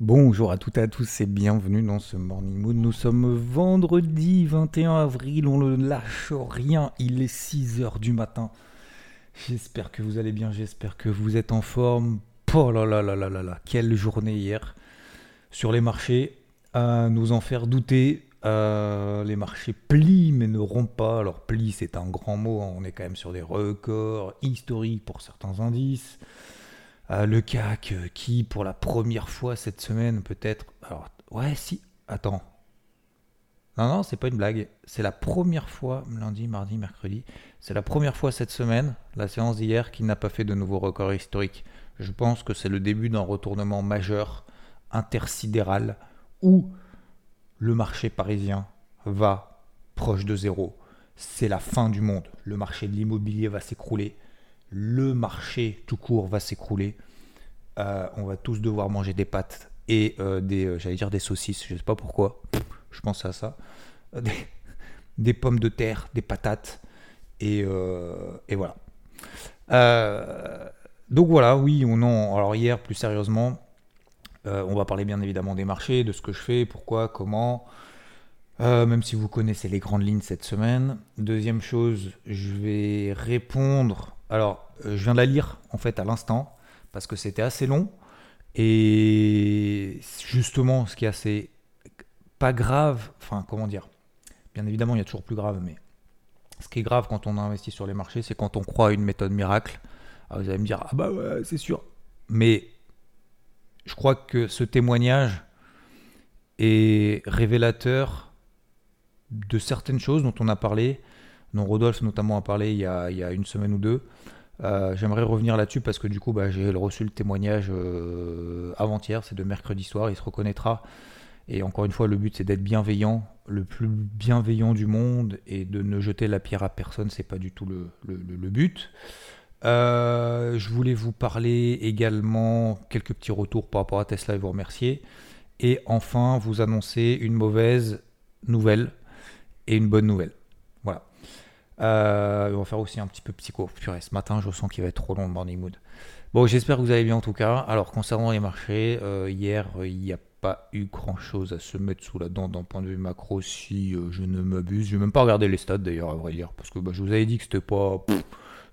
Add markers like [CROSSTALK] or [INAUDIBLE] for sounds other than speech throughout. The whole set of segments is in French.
Bonjour à toutes et à tous et bienvenue dans ce Morning Mood. Nous sommes vendredi 21 avril, on ne lâche rien, il est 6h du matin. J'espère que vous allez bien, j'espère que vous êtes en forme. Oh là là là là là quelle journée hier sur les marchés, à nous en faire douter. Euh, les marchés plient mais ne rompent pas. Alors plie c'est un grand mot, hein. on est quand même sur des records historiques pour certains indices. Euh, le CAC euh, qui pour la première fois cette semaine peut-être... Alors ouais si, attends. Non non c'est pas une blague, c'est la première fois lundi, mardi, mercredi, c'est la première fois cette semaine, la séance d'hier, qui n'a pas fait de nouveau record historique. Je pense que c'est le début d'un retournement majeur, intersidéral, où le marché parisien va proche de zéro. C'est la fin du monde. Le marché de l'immobilier va s'écrouler. Le marché tout court va s'écrouler. Euh, on va tous devoir manger des pâtes et euh, des, euh, j'allais dire des saucisses, je ne sais pas pourquoi. Je pense à ça. [LAUGHS] Des, pommes de terre, des patates. Et, et voilà. Donc voilà, oui ou non. Alors hier, plus sérieusement, on va parler bien évidemment des marchés, de ce que je fais, pourquoi, comment. Même si vous connaissez les grandes lignes cette semaine. Deuxième chose, je vais répondre. Alors, euh, je viens de la lire en fait à l'instant parce que c'était assez long et justement, ce qui est assez pas grave. Enfin, comment dire Bien évidemment, il y a toujours plus grave, mais ce qui est grave quand on investit sur les marchés, c'est quand on croit à une méthode miracle ah, vous allez me dire, ah bah ouais, c'est sûr. Mais je crois que ce témoignage est révélateur de certaines choses dont on a parlé, dont Rodolphe notamment a parlé il y a, une semaine ou deux. Euh, j'aimerais revenir là-dessus parce que du coup, bah, j'ai reçu le témoignage euh, avant-hier, c'est de mercredi soir, il se reconnaîtra. Et encore une fois, le but c'est d'être bienveillant, le plus bienveillant du monde, et de ne jeter la pierre à personne, c'est pas du tout le, but. Euh, je voulais vous parler également quelques petits retours par rapport à Tesla et vous remercier. Et enfin, vous annoncer une mauvaise nouvelle et une bonne nouvelle. Euh, on va faire aussi un petit peu psycho. Purée, ce matin, je sens qu'il va être trop long le morning mood. Bon, j'espère que vous allez bien en tout cas. Alors, concernant les marchés, euh, hier, il n'y a pas eu grand chose à se mettre sous la dent d'un point de vue macro si je ne m'abuse. Je n'ai même pas regardé les stats d'ailleurs, à vrai dire, parce que bah, je vous avais dit que c'était pas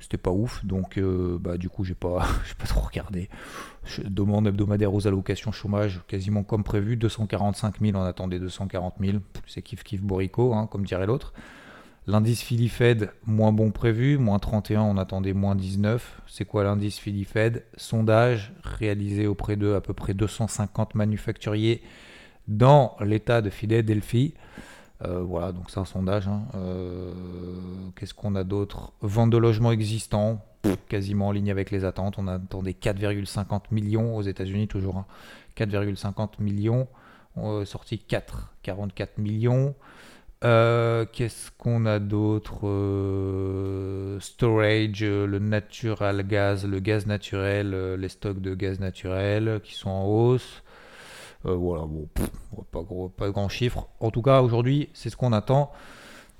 c'était pas ouf. Donc, euh, bah, du coup, j'ai pas, [LAUGHS] pas trop regardé. Demande hebdomadaire aux allocations chômage, quasiment comme prévu. 245 000, on attendait 240 000. C'est kiff kiff borico, hein, comme dirait l'autre. L'indice Philly Fed, moins bon prévu, moins 31, on attendait moins 19. C'est quoi l'indice Philly Fed Sondage réalisé auprès de à peu près 250 manufacturiers dans l'état de Philadelphie. Euh, voilà, donc c'est un sondage. Hein. Euh, qu'est-ce qu'on a d'autre? Vente de logements existants, quasiment en ligne avec les attentes. On attendait 4,50 millions aux États-Unis, toujours. 4,50 hein. millions. On sorti 4, 44 millions. Euh, qu'est-ce qu'on a d'autre Storage, le natural gaz, le gaz naturel, les stocks de gaz naturel qui sont en hausse. Euh, voilà, bon, pas, gros, pas grand chiffre. En tout cas, aujourd'hui, c'est ce qu'on attend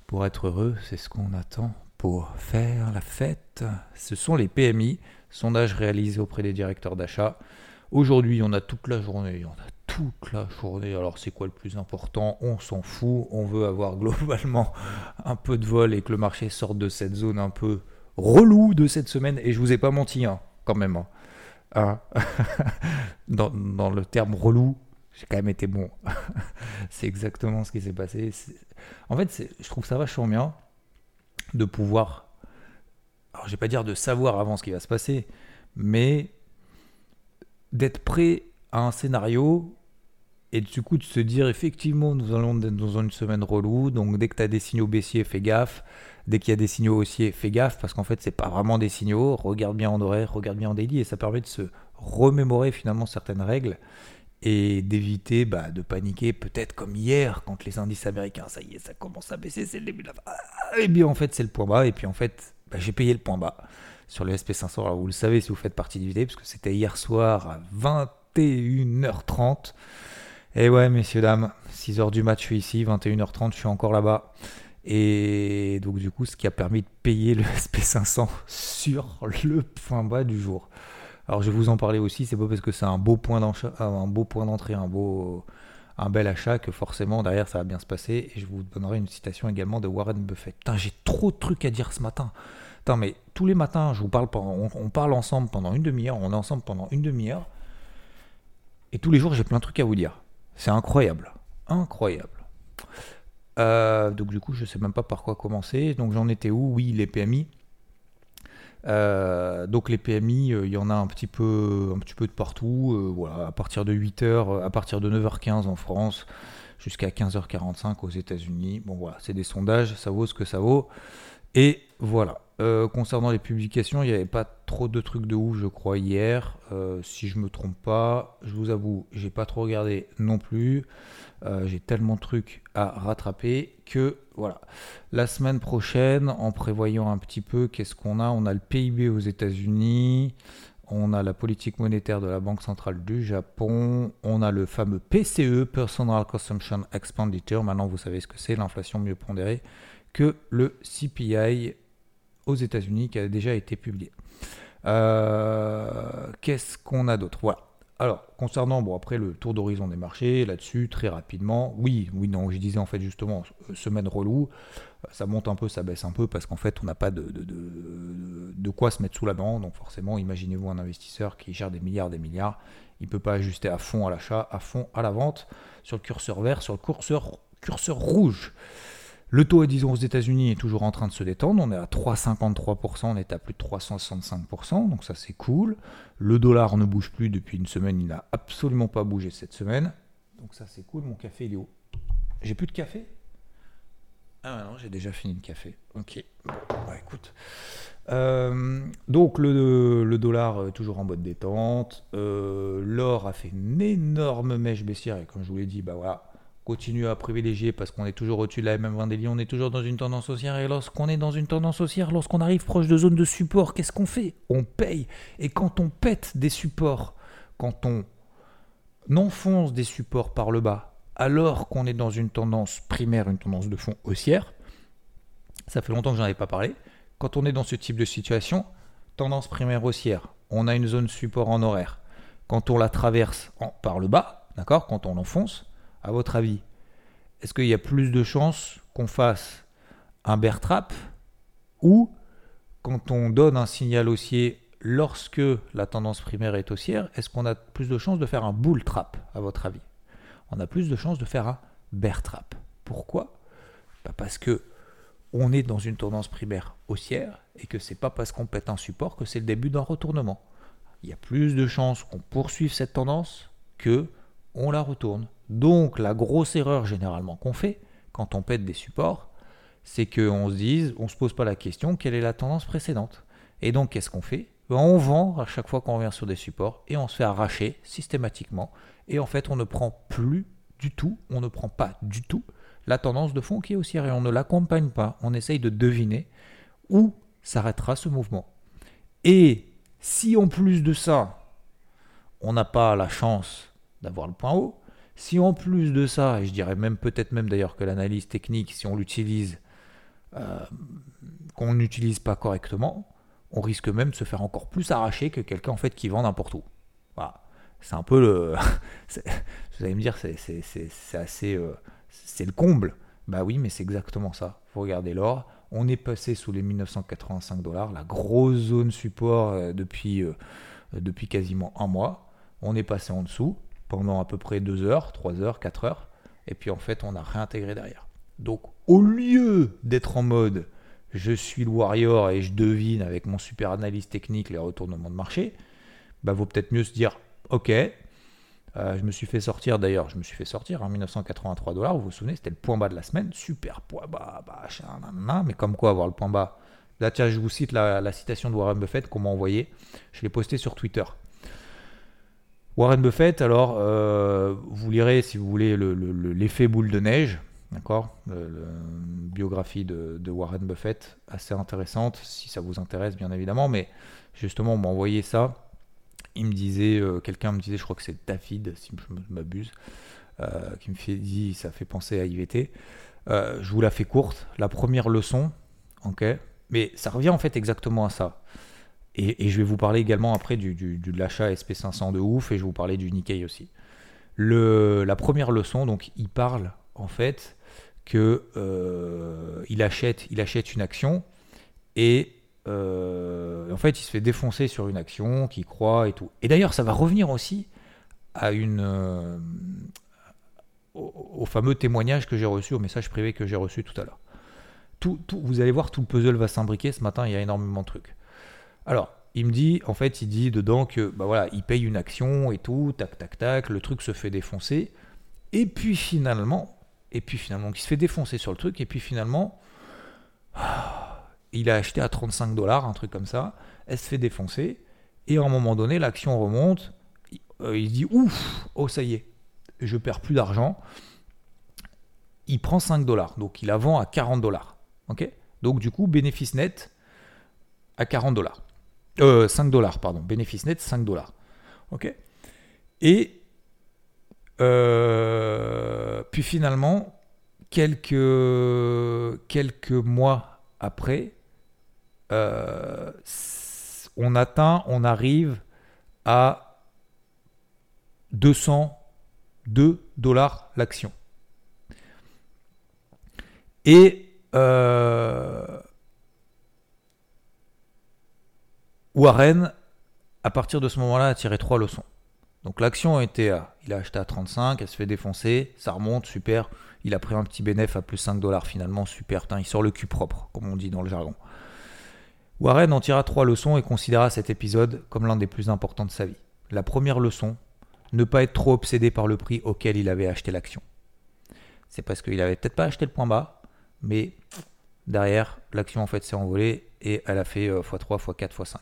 pour être heureux, c'est ce qu'on attend pour faire la fête. Ce sont les PMI, sondage réalisé auprès des directeurs d'achat. Aujourd'hui, on a toute la journée, on a toute la journée. Alors, c'est quoi le plus important? On s'en fout. On veut avoir [LAUGHS] globalement un peu de vol et que le marché sorte de cette zone un peu relou de cette semaine. Et je vous ai pas menti, hein, quand même. Hein. Hein [LAUGHS] dans, le terme relou, j'ai quand même été bon. [LAUGHS] c'est exactement ce qui s'est passé. En fait, je trouve ça vachement bien de pouvoir. Alors, je vais pas dire de savoir avant ce qui va se passer, mais d'être prêt à un scénario et du coup de se dire effectivement nous allons dans une semaine relou donc dès que tu as des signaux baissiers fais gaffe dès qu'il y a des signaux haussiers fais gaffe parce qu'en fait c'est pas vraiment des signaux regarde bien en horaire regarde bien en daily et ça permet de se remémorer finalement certaines règles et d'éviter bah, de paniquer, peut-être comme hier, quand les indices américains, ça y est, ça commence à baisser, c'est le début de la fin. Et bien en fait, c'est le point bas, et puis en fait, bah, j'ai payé le point bas sur le SP500. Alors vous le savez si vous faites partie du vidéo, parce que c'était hier soir à 21h30. Et ouais, messieurs, dames, 6h du match, je suis ici, 21h30, je suis encore là-bas. Et donc du coup, ce qui a permis de payer le [LAUGHS] SP500 sur le point bas du jour. Alors je vais vous en parler aussi, c'est pas parce que c'est un beau point d'entrée, un beau point d'entrée, un beau, un bel achat que forcément derrière ça va bien se passer. Et je vous donnerai une citation également de Warren Buffett. Putain, j'ai trop de trucs à dire ce matin. Putain, mais tous les matins, je vous parle, on, on parle ensemble pendant une demi-heure, on est ensemble pendant une demi-heure. Et tous les jours, j'ai plein de trucs à vous dire. C'est incroyable, incroyable. Euh, donc du coup, je sais même pas par quoi commencer. Donc j'en étais où? Oui, les PMI. Euh, donc les PMI, euh, il y en a un petit peu, un petit peu de partout. voilà, à partir de 8h, à partir de 9h15 en France, jusqu'à 15h45 aux États-Unis. Bon voilà, c'est des sondages, ça vaut ce que ça vaut. Et voilà. concernant les publications, il n'y avait pas trop de trucs de ouf, je crois, hier. si je me trompe pas, je vous avoue, j'ai pas trop regardé non plus. Euh, j'ai tellement de trucs à rattraper que voilà. La semaine prochaine, en prévoyant un petit peu, qu'est-ce qu'on a On a le PIB aux États-Unis, on a la politique monétaire de la Banque centrale du Japon, on a le fameux PCE, Personal Consumption Expenditure. Maintenant, vous savez ce que c'est, l'inflation mieux pondérée que le CPI aux États-Unis qui a déjà été publié. Euh, qu'est-ce qu'on a d'autre? Voilà. Alors, concernant, bon, après le tour d'horizon des marchés, là-dessus, très rapidement, oui, oui, non, je disais en fait justement, euh, semaine relou, euh, ça monte un peu, ça baisse un peu, parce qu'en fait, on n'a pas de, quoi se mettre sous la dent, donc forcément, imaginez-vous un investisseur qui gère des milliards, des milliards, il ne peut pas ajuster à fond à l'achat, à fond à la vente, sur le curseur vert, sur le curseur rouge. Le taux, disons, aux États-Unis est toujours en train de se détendre. On est à 3,53%, on est à plus de 365%, donc ça c'est cool. Le dollar ne bouge plus depuis une semaine, il n'a absolument pas bougé cette semaine. Donc ça c'est cool. Mon café il est où? J'ai plus de café? Ah non, j'ai déjà fini le café. Ok. Bon, écoute. Euh, donc le, dollar toujours en mode détente. Euh, l'or a fait une énorme mèche baissière et comme je vous l'ai dit, bah voilà continue à privilégier parce qu'on est toujours au-dessus de la MM20 des on est toujours dans une tendance haussière. Et lorsqu'on est dans une tendance haussière, lorsqu'on arrive proche de zone de support, qu'est-ce qu'on fait? On paye. Et quand on pète des supports, quand on enfonce des supports par le bas, alors qu'on est dans une tendance primaire, une tendance de fond haussière, ça fait longtemps que j'en avais pas parlé. Quand on est dans ce type de situation, tendance primaire haussière, on a une zone support en horaire. Quand on la traverse par le bas, d'accord, quand on l'enfonce, à votre avis, est-ce qu'il y a plus de chances qu'on fasse un bear trap ou quand on donne un signal haussier lorsque la tendance primaire est haussière, est-ce qu'on a plus de chances de faire un bull trap à votre avis? On a plus de chances de faire un bear trap. Pourquoi? Bah, Parce que on est dans une tendance primaire haussière et que c'est pas parce qu'on pète un support que c'est le début d'un retournement. Il y a plus de chances qu'on poursuive cette tendance que on la retourne. Donc la grosse erreur généralement qu'on fait quand on pète des supports, c'est qu'on se dise, on se pose pas la question quelle est la tendance précédente? Et donc qu'est-ce qu'on fait? Ben, On vend à chaque fois qu'on revient sur des supports et on se fait arracher systématiquement. Et en fait on ne prend plus du tout, on ne prend pas du tout la tendance de fond qui est haussière et on ne l'accompagne pas. On essaye de deviner où s'arrêtera ce mouvement. Et si en plus de ça, on n'a pas la chance d'avoir le point haut. Si en plus de ça, et je dirais même peut-être même d'ailleurs que l'analyse technique, si on l'utilise, euh, qu'on n'utilise pas correctement, on risque même de se faire encore plus arracher que quelqu'un en fait qui vend n'importe où. Voilà. C'est un peu le. [LAUGHS] vous allez me dire, c'est assez. Euh, c'est le comble. Bah oui, mais c'est exactement ça. Vous regardez l'or, on est passé sous les 1985 dollars, la grosse zone support euh, depuis, depuis quasiment un mois. On est passé en dessous pendant à peu près 2 heures, 3 heures, 4 heures, et puis en fait on a réintégré derrière. Donc au lieu d'être en mode je suis le warrior et je devine avec mon super analyse technique les retournements de marché, bah vaut peut-être mieux se dire ok, euh, je me suis fait sortir d'ailleurs, je me suis fait sortir en 1983 dollars, vous vous souvenez, c'était le point bas de la semaine, super point bas, bah, mais comme quoi avoir le point bas. Là tiens, je vous cite la, la citation de Warren Buffett qu'on m'a envoyée, je l'ai posté sur Twitter. Warren Buffett, alors, euh, vous lirez, si vous voulez, l'effet boule de neige, d'accord biographie de, Warren Buffett, assez intéressante, si ça vous intéresse, bien évidemment, mais justement, on m'a envoyé ça. Il me disait, euh, quelqu'un me disait, je crois que c'est David, si je m'abuse, euh, qui me fait, dit, ça fait penser à IVT. je vous la fais courte. La première leçon, ok, mais ça revient en fait exactement à ça. Et, je vais vous parler également après du, de l'achat SP500 de ouf et je vais vous parler du Nikkei aussi. Le, la première leçon, donc il parle en fait que euh, il, achète, il achète une action et euh, en fait il se fait défoncer sur une action qui croit et tout. Et d'ailleurs ça va revenir aussi à une, euh, au, fameux témoignage que j'ai reçu, au message privé que j'ai reçu tout à l'heure. Tout, vous allez voir, tout le puzzle va s'imbriquer. Ce matin, il y a énormément de trucs. Alors, il me dit, en fait, il dit dedans que, bah voilà, il paye une action et tout, tac, tac, tac, le truc se fait défoncer. Et puis finalement, et puis finalement, il se fait défoncer sur le truc, et puis finalement, il a acheté à 35 dollars, un truc comme ça, elle se fait défoncer, et à un moment donné, l'action remonte, euh, il dit, ouf, oh ça y est, je perds plus d'argent. Il prend 5 dollars, donc il la vend à 40 dollars. donc du coup, bénéfice net à 40 dollars. 5 euh, dollars, pardon. Bénéfice net, 5 dollars. OK Et euh, puis finalement, quelques, quelques mois après, euh, on atteint, on arrive à 202 dollars l'action. Et Warren, à partir de ce moment-là, a tiré trois leçons. Donc l'action a été à, il a acheté à 35, elle se fait défoncer, ça remonte, super. Il a pris un petit bénéfice à plus 5 dollars finalement, super. il sort le cul propre, comme on dit dans le jargon. Warren en tira trois leçons et considéra cet épisode comme l'un des plus importants de sa vie. La première leçon, ne pas être trop obsédé par le prix auquel il avait acheté l'action. C'est parce qu'il avait peut-être pas acheté le point bas, mais derrière, l'action en fait s'est envolée et elle a fait x3, x4, x5.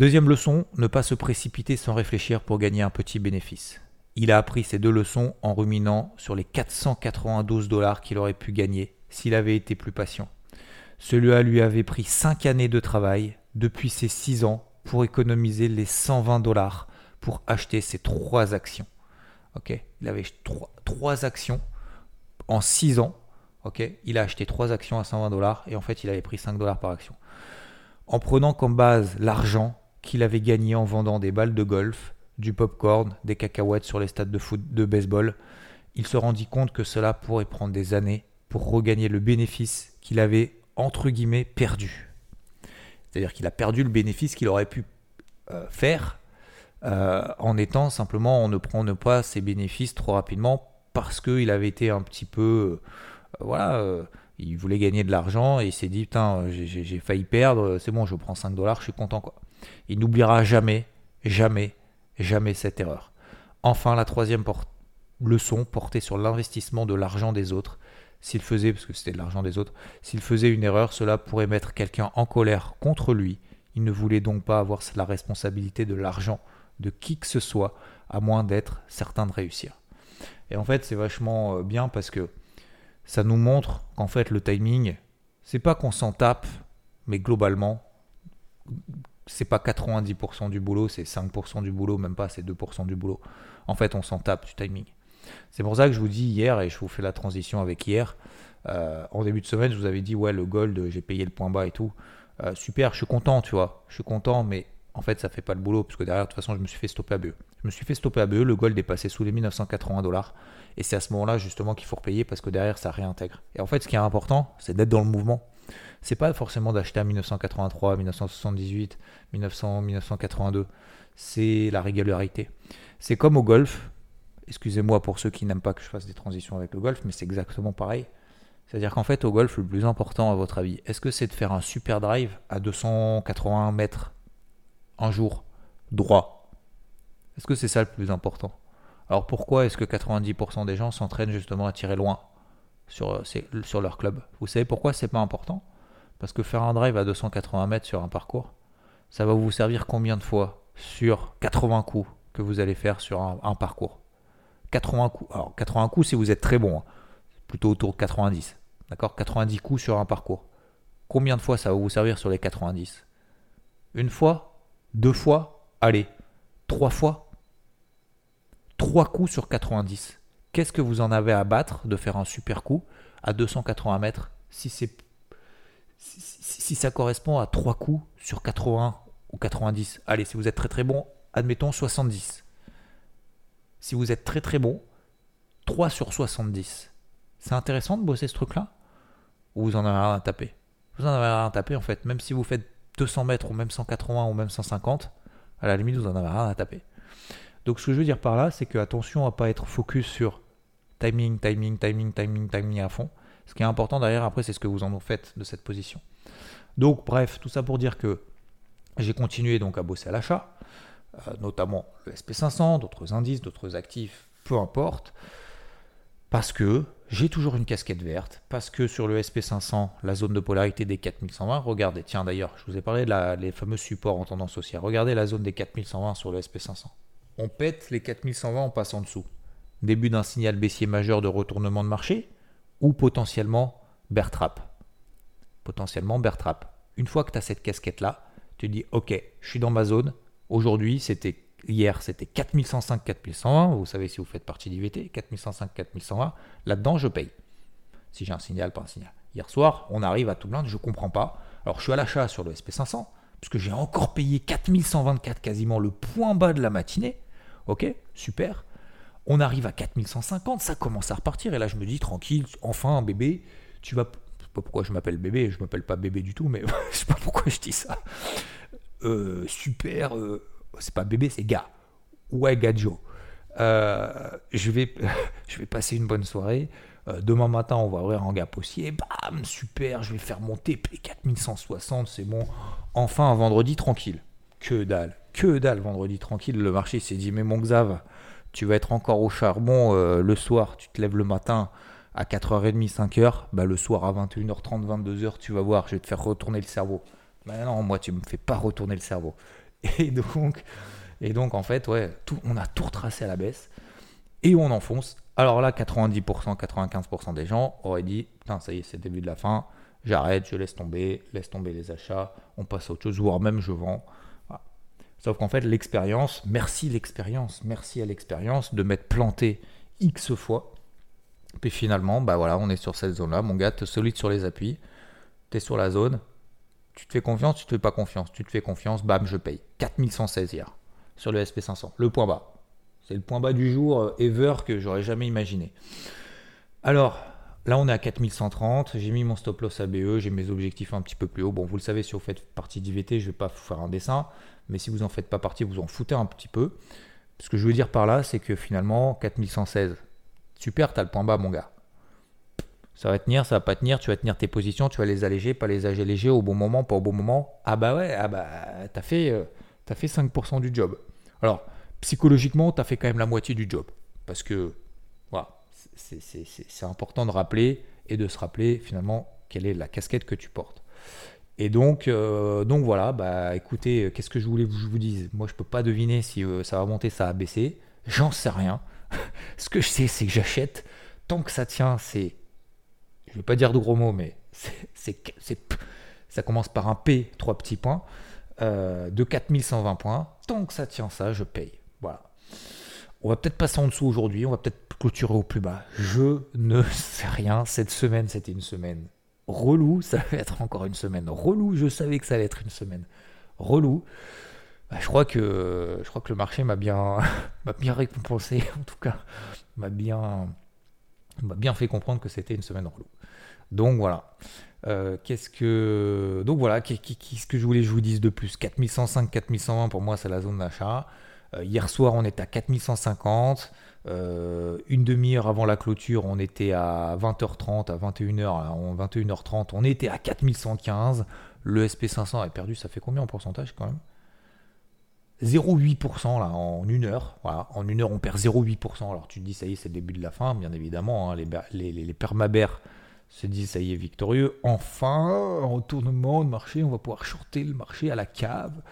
Deuxième leçon, ne pas se précipiter sans réfléchir pour gagner un petit bénéfice. Il a appris ces deux leçons en ruminant sur les 492 dollars qu'il aurait pu gagner s'il avait été plus patient. Celui-là lui avait pris 5 années de travail depuis ses 6 ans pour économiser les 120 dollars pour acheter ces 3 actions. Il avait 3, actions en 6 ans. Il a acheté 3 actions à 120 dollars et en fait il avait pris 5 dollars par action. En prenant comme base l'argent qu'il avait gagné en vendant des balles de golf, du popcorn, des cacahuètes sur les stades de baseball, il se rendit compte que cela pourrait prendre des années pour regagner le bénéfice qu'il avait entre guillemets perdu. C'est-à-dire qu'il a perdu le bénéfice qu'il aurait pu euh, faire euh, en étant simplement, en ne prenant pas ses bénéfices trop rapidement parce qu'il avait été un petit peu, euh, voilà, il voulait gagner de l'argent et il s'est dit, putain, j'ai failli perdre, c'est bon, je prends 5 dollars, je suis content quoi. Il n'oubliera jamais, jamais, jamais cette erreur. Enfin, la troisième leçon portait sur l'investissement de l'argent des autres. S'il faisait, parce que c'était de l'argent des autres, s'il faisait une erreur, cela pourrait mettre quelqu'un en colère contre lui. Il ne voulait donc pas avoir la responsabilité de l'argent de qui que ce soit, à moins d'être certain de réussir. Et en fait, c'est vachement euh, bien parce que ça nous montre qu'en fait, le timing, c'est pas qu'on s'en tape, mais globalement, c'est pas 90% du boulot, c'est 5% du boulot, même pas, c'est 2% du boulot. En fait, on s'en tape du timing. C'est pour ça que je vous dis hier, et je vous fais la transition avec hier, euh, en début de semaine, je vous avais dit, ouais, le gold, j'ai payé le point bas et tout. Euh, super, je suis content, tu vois. Je suis content, mais en fait, ça fait pas le boulot, parce que derrière, de toute façon, je me suis fait stopper à BE. Je me suis fait stopper à BE, le gold est passé sous les 1980 dollars. Et c'est à ce moment-là, justement, qu'il faut repayer, parce que derrière, ça réintègre. Et en fait, ce qui est important, c'est d'être dans le mouvement c'est pas forcément d'acheter à 1983, 1978, 1900, 1982. C'est la régularité. C'est comme au golf. Excusez-moi pour ceux qui n'aiment pas que je fasse des transitions avec le golf, mais c'est exactement pareil. C'est-à-dire qu'en fait, au golf, le plus important, à votre avis, est-ce que c'est de faire un super drive à 281 mètres un jour, droit? Est-ce que c'est ça le plus important? Alors pourquoi est-ce que 90% des gens s'entraînent justement à tirer loin? Sur, euh, sur leur club Vous savez pourquoi c'est pas important? Parce que faire un drive à 280 mètres sur un parcours, ça va vous servir combien de fois sur 80 coups que vous allez faire sur un, parcours? 80 coups. Alors 80 coups si vous êtes très bon, hein. plutôt autour de 90. D'accord? 90 coups sur un parcours. Combien de fois ça va vous servir sur les 90 Une fois? Deux fois? Allez, trois fois? Trois coups sur 90. Qu'est-ce que vous en avez à battre de faire un super coup à 280 mètres si c'est si, ça correspond à 3 coups sur 80 ou 90. Allez, si vous êtes très très bon, admettons 70. Si vous êtes très très bon, 3 sur 70. C'est intéressant de bosser ce truc-là? Ou vous en avez rien à taper? Vous en avez rien à taper en fait, même si vous faites 200 mètres ou même 180 ou même 150, à la limite vous en avez rien à taper. Donc ce que je veux dire par là, c'est que attention à pas être focus sur timing, timing, timing, timing, timing à fond. Ce qui est important derrière, après, c'est ce que vous en faites de cette position. Donc, bref, tout ça pour dire que j'ai continué donc à bosser à l'achat, euh, notamment le SP500, d'autres indices, d'autres actifs, peu importe, parce que j'ai toujours une casquette verte, parce que sur le SP500, la zone de polarité des 4120, regardez, tiens d'ailleurs, je vous ai parlé de la, les fameux supports en tendance haussière, regardez la zone des 4120 sur le SP500. On pète les 4120 en passant dessous. Début d'un signal baissier majeur de retournement de marché, ou potentiellement bear trap. Potentiellement bear trap. Une fois que tu as cette casquette-là, tu dis ok, je suis dans ma zone. Aujourd'hui, c'était hier, c'était 4105, 4120. Vous savez si vous faites partie d'IVT, 4105, 4120. Là-dedans, je paye. Si j'ai un signal, pas un signal. Hier soir, on arrive à tout blind, je ne comprends pas. Alors, je suis à l'achat sur le SP500, puisque j'ai encore payé 4124 quasiment le point bas de la matinée. Ok, super. On arrive à 4150, ça commence à repartir. Et là, je me dis, tranquille, enfin, bébé, tu vas. Je sais pas pourquoi je m'appelle bébé, je m'appelle pas bébé du tout, mais [LAUGHS] je sais pas pourquoi je dis ça. Euh, super, euh, c'est pas bébé, c'est gars. Ouais, gadjo. Euh, [LAUGHS] je vais passer une bonne soirée. Demain matin, on va ouvrir un gap haussier. Bam, super, je vais faire monter P4160, c'est bon. Enfin, un vendredi tranquille. Que dalle, que dalle, vendredi tranquille. Le marché s'est dit, mais mon Xav, tu vas être encore au charbon euh, le soir, tu te lèves le matin à 4h30, 5h, bah le soir à 21h30, 22h, tu vas voir, je vais te faire retourner le cerveau. Mais non, moi tu me fais pas retourner le cerveau. [LAUGHS] Et donc, et donc en fait, ouais, on a tout retracé à la baisse et on enfonce. Alors là, 90%, 95% des gens auraient dit, putain, ça y est, c'est le début de la fin, j'arrête, je laisse tomber, laisse tomber les achats, on passe à autre chose, voire même je vends. Sauf qu'en fait, l'expérience, merci l'expérience, merci à l'expérience de m'être planté X fois. Puis finalement, bah voilà, on est sur cette zone-là. Mon gars, tu solide sur les appuis, tu es sur la zone. Tu te fais confiance, tu te fais pas confiance. Tu te fais confiance, bam, je paye. 4116 hier sur le SP500, le point bas. C'est le point bas du jour euh, ever que j'aurais jamais imaginé. Alors, là on est à 4130, j'ai mis mon stop loss ABE, j'ai mes objectifs un petit peu plus haut. Bon, vous le savez, si vous faites partie d'IVT, je vais pas vous faire un dessin mais si vous n'en faites pas partie, vous en foutez un petit peu. Ce que je veux dire par là, c'est que finalement, 4116, super, tu le point bas, mon gars. Ça va tenir, ça va pas tenir, tu vas tenir tes positions, tu vas les alléger, pas les alléger au bon moment, pas au bon moment. Ah bah ouais, ah bah t'as fait, euh, fait 5% du job. Alors, psychologiquement, tu as fait quand même la moitié du job. Parce que, voilà, c'est important de rappeler et de se rappeler finalement quelle est la casquette que tu portes. Et donc, euh, donc voilà, bah écoutez, qu'est-ce que je voulais que je vous dise? Moi, je peux pas deviner si euh, ça va monter, ça va baisser. J'en sais rien. [LAUGHS] Ce que je sais, c'est que j'achète. Tant que ça tient, c'est. Je vais pas dire de gros mots, mais c'est, ça commence par un P, trois petits points, euh, de 4120 points. Tant que ça tient ça, je paye. Voilà. On va peut-être passer en dessous aujourd'hui, on va peut-être clôturer au plus bas. Je ne [LAUGHS] sais rien. Cette semaine, c'était une semaine relou, ça va être encore une semaine relou, je savais que ça allait être une semaine relou. Bah, je, crois que, le marché m'a bien, [LAUGHS] bien récompensé, [LAUGHS] en tout cas, m'a bien, bien fait comprendre que c'était une semaine relou. Donc voilà. Euh, qu'est-ce que donc voilà qu'est-ce que je voulais que je vous dise de plus? 4105 4120 pour moi c'est la zone d'achat hier soir on est à 4150 euh, une demi-heure avant la clôture, on était à 20h30, à 21h, 21h30, on était à 4115. Le SP500 est perdu, ça fait combien en pourcentage quand même? 0,8% là en une heure. Voilà, en une heure on perd 0,8%. Alors tu te dis ça y est, c'est le début de la fin, bien évidemment. Hein, les, les, les, permabères se disent ça y est, victorieux. Enfin, retournement de marché, on va pouvoir shorter le marché à la cave.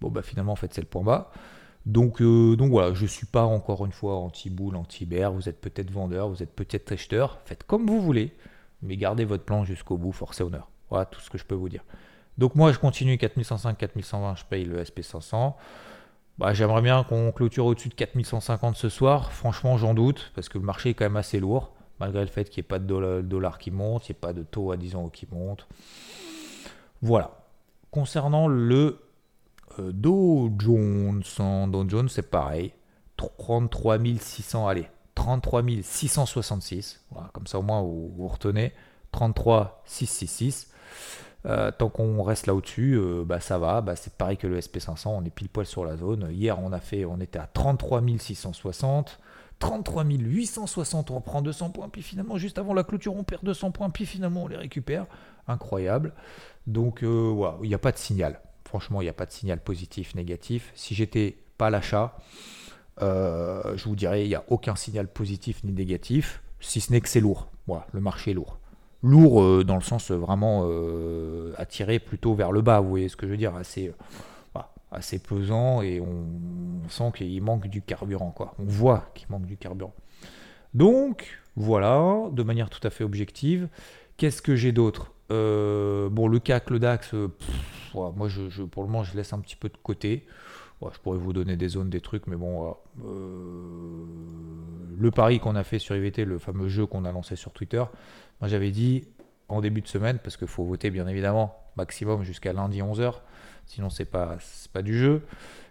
Bon bah finalement en fait c'est le point bas. Donc, euh, donc voilà, je ne suis pas encore une fois anti-boule, anti-bear. Vous êtes peut-être vendeur, vous êtes peut-être acheteur. Faites comme vous voulez, mais gardez votre plan jusqu'au bout, force et honneur. Voilà tout ce que je peux vous dire. Donc moi, je continue 4105, 4120, je paye le SP500. Bah, J'aimerais bien qu'on clôture au-dessus de 4150 ce soir. Franchement, j'en doute, parce que le marché est quand même assez lourd, malgré le fait qu'il n'y ait pas de dollar, qui monte, il n'y ait pas de taux à 10 ans qui monte. Voilà. Concernant le Dow Jones, hein, Dow Jones, c'est pareil. 33 600, allez, 33 666. Voilà, comme ça, au moins, vous, retenez. 33 666. Euh, tant qu'on reste là au-dessus, euh, bah, ça va. Bah, c'est pareil que le SP500, on est pile poil sur la zone. Hier, on a fait, on était à 33 660. 33 860, on prend 200 points, puis finalement, juste avant la clôture, on perd 200 points, puis finalement, on les récupère. Incroyable. Donc, euh, voilà, il n'y a pas de signal. Franchement, il n'y a pas de signal positif, négatif. Si j'étais pas l'achat, je vous dirais, il n'y a aucun signal positif ni négatif, si ce n'est que c'est lourd. Le marché est lourd lourd euh, dans le sens vraiment euh, attiré plutôt vers le bas, vous voyez ce que je veux dire, assez, euh, pesant et on, sent qu'il manque du carburant. On voit qu'il manque du carburant. Donc voilà, de manière tout à fait objective. Qu'est-ce que j'ai d'autre? Bon, le CAC, le DAX, moi je, pour le moment je laisse un petit peu de côté. je pourrais vous donner des zones, des trucs, mais bon, le pari qu'on a fait sur IVT, le fameux jeu qu'on a lancé sur Twitter, moi, j'avais dit en début de semaine, parce qu'il faut voter bien évidemment maximum jusqu'à lundi 11h, sinon c'est pas, pas du jeu.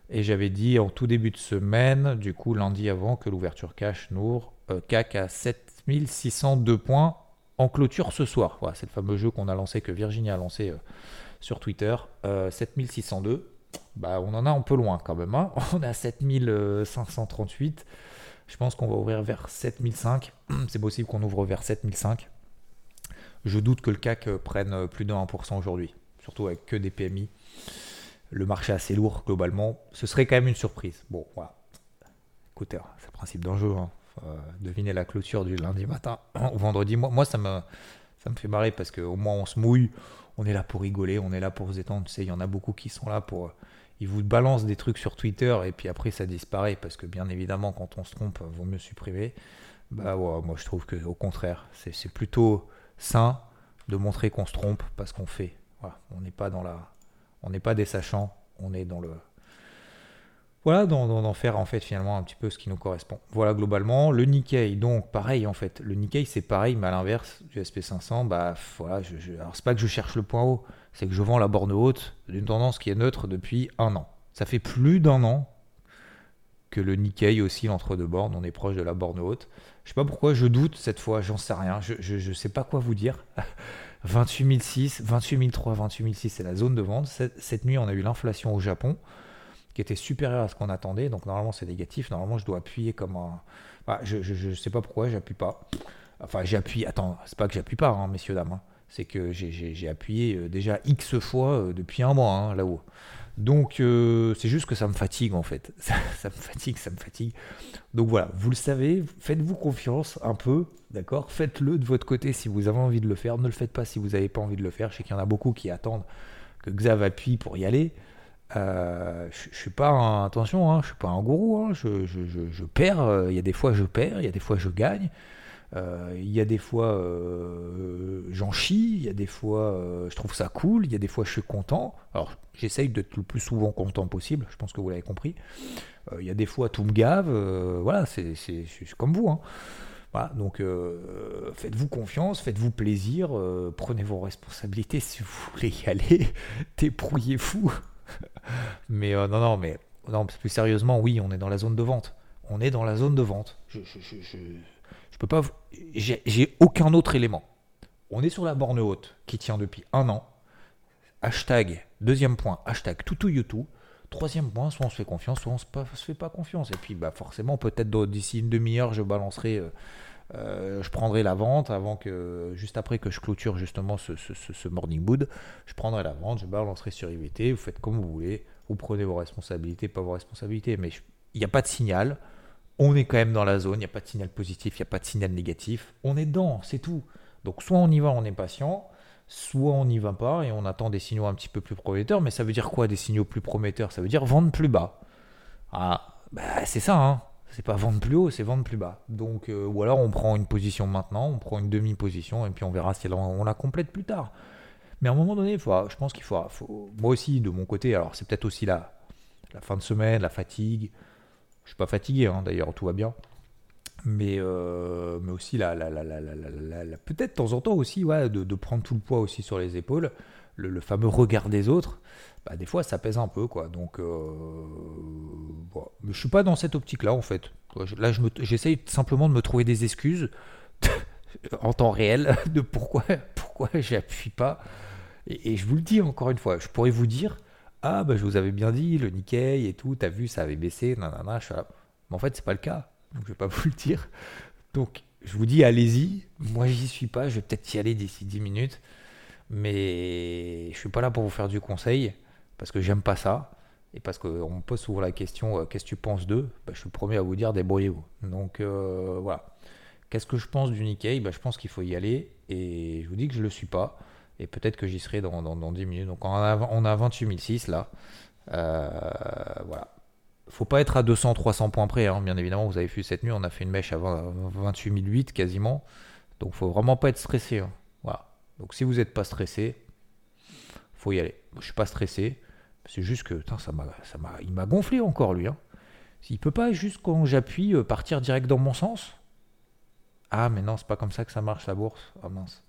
Et j'avais dit en tout début de semaine, du coup lundi avant, que l'ouverture cash Nour euh, CAC à 7602 points en clôture ce soir. Voilà, c'est le fameux jeu qu'on a lancé, que Virginie a lancé euh, sur Twitter. 7602, euh, bah, on en a un peu loin quand même. Hein. [LAUGHS] On à 7538. Je pense qu'on va ouvrir vers 7005. [CLEARS THROAT] C'est possible qu'on ouvre vers 7005. Je doute que le CAC euh, prenne euh, plus de 1% aujourd'hui, surtout avec que des PMI. Le marché est assez lourd globalement. Ce serait quand même une surprise. Bon, voilà. Écoutez, hein, c'est le principe d'un jeu. Hein. Euh, deviner la clôture du lundi matin [CLEARS THROAT] au vendredi. Moi, moi ça, me, ça me fait marrer parce qu'au moins on se mouille. On est là pour rigoler, on est là pour se détendre. Tu sais, il y en a beaucoup qui sont là pour. Ils vous balancent des trucs sur Twitter et puis après ça disparaît parce que bien évidemment, quand on se trompe, vaut mieux supprimer. Bah ouais, moi je trouve que au contraire, c'est plutôt sain de montrer qu'on se trompe parce qu'on fait. On n'est pas dans la, on n'est pas des sachants, on est dans le, voilà, d'en faire en fait finalement un petit peu ce qui nous correspond. Voilà globalement le Nikkei, donc pareil en fait, le Nikkei c'est pareil, mais à l'inverse du SP500, bah voilà, je, alors c'est pas que je cherche le point haut, c'est que je vends la borne haute d'une tendance qui est neutre depuis un an. Ça fait plus d'un an que le Nikkei oscille entre deux bornes, on est proche de la borne haute. Je sais pas pourquoi je doute cette fois, j'en sais rien, je ne sais pas quoi vous dire. 28 006, 28 003, 28 006, c'est la zone de vente. Cette, nuit, on a eu l'inflation au Japon qui était supérieure à ce qu'on attendait, donc normalement c'est négatif, normalement je dois appuyer comme un... Bah, je ne sais pas pourquoi, j'appuie pas. Enfin, j'appuie, attends, c'est pas que j'appuie pas, hein, messieurs, dames, hein. c'est que j'ai appuyé euh, déjà X fois euh, depuis un mois hein, là-haut. Donc euh, c'est juste que ça me fatigue en fait. [LAUGHS] Ça, me fatigue, ça me fatigue. Donc voilà, vous le savez, faites-vous confiance un peu, d'accord? Faites-le de votre côté si vous avez envie de le faire. Ne le faites pas si vous n'avez pas envie de le faire. Je sais qu'il y en a beaucoup qui attendent que Xav appuie pour y aller. Euh, je, suis pas un, attention, hein, je suis pas un gourou. Hein. je, perds. Euh, il y a des fois je perds, il y a des fois je gagne. Euh, il y a des fois, j'en chie, il y a des fois, je trouve ça cool, il y a des fois, je suis content. Alors, j'essaye d'être le plus souvent content possible, je pense que vous l'avez compris. il y a des fois, tout me gave, voilà, c'est comme vous. Hein. Donc faites-vous confiance, faites-vous plaisir, prenez vos responsabilités si vous voulez y aller, [LAUGHS] débrouillez-vous. [LAUGHS] mais non, non, mais non, plus sérieusement, oui, on est dans la zone de vente. On est dans la zone de vente. je, peux pas. J'ai aucun autre élément. On est sur la borne haute qui tient depuis un an. Hashtag, deuxième point, hashtag youtube Troisième point, soit on se fait confiance, soit on se, se fait pas confiance. Et puis bah forcément, peut-être d'ici une demi-heure, je balancerai, euh, euh, je prendrai la vente avant que, juste après que je clôture justement ce, morning boot, je prendrai la vente, je balancerai sur IVT, vous faites comme vous voulez, vous prenez vos responsabilités, pas vos responsabilités, mais il n'y a pas de signal on est quand même dans la zone, il n'y a pas de signal positif, il n'y a pas de signal négatif, on est dedans, c'est tout. Donc soit on y va, on est patient, soit on n'y va pas et on attend des signaux un petit peu plus prometteurs, mais ça veut dire quoi des signaux plus prometteurs? Ça veut dire vendre plus bas. Ah, bah, c'est ça, hein. C'est pas vendre plus haut, c'est vendre plus bas. Donc, euh, ou alors on prend une position maintenant, on prend une demi-position et puis on verra si on, la complète plus tard. Mais à un moment donné, faut, je pense qu'il faut, Moi aussi, de mon côté, alors c'est peut-être aussi la, la fin de semaine, la fatigue. Je suis pas fatigué, hein, d'ailleurs, tout va bien. Mais, euh, mais aussi, la, la, peut-être de temps en temps aussi, ouais, de, prendre tout le poids aussi sur les épaules. Le, fameux regard des autres, bah, des fois ça pèse un peu. quoi. Donc, euh, Mais je suis pas dans cette optique-là, en fait. Là, j'essaye simplement de me trouver des excuses [LAUGHS] en temps réel de pourquoi, [LAUGHS] pourquoi j'appuie pas. Et, et, je vous le dis encore une fois, je pourrais vous dire ah, bah, je vous avais bien dit, le Nikkei et tout, t'as vu, ça avait baissé, nanana, je suis là. Mais en fait, c'est pas le cas. Donc, je vais pas [LAUGHS] vous le dire. Donc, je vous dis, allez-y. Moi, j'y suis pas. Je vais peut-être y aller d'ici 10 minutes. Mais je suis pas là pour vous faire du conseil. Parce que j'aime pas ça. Et parce qu'on me pose souvent la question, euh, qu'est-ce que tu penses d'eux? Bah, Je suis le premier à vous dire, débrouillez-vous. Donc, euh, voilà. Qu'est-ce que je pense du Nikkei? Bah, Je pense qu'il faut y aller. Et je vous dis que je le suis pas. Et peut-être que j'y serai dans, dans, 10 minutes. Donc on a, on a 28 là. Euh, voilà. Faut pas être à 200-300 points près. Hein. Bien évidemment, vous avez vu cette nuit, on a fait une mèche à 28 quasiment. Donc faut vraiment pas être stressé. Hein. Donc si vous n'êtes pas stressé, faut y aller. Je suis pas stressé. C'est juste que ça m'a, ça m'a, il m'a gonflé encore lui. Hein. Il peut pas juste quand j'appuie euh, partir direct dans mon sens. Ah mais non, c'est pas comme ça que ça marche la bourse. Ah mince.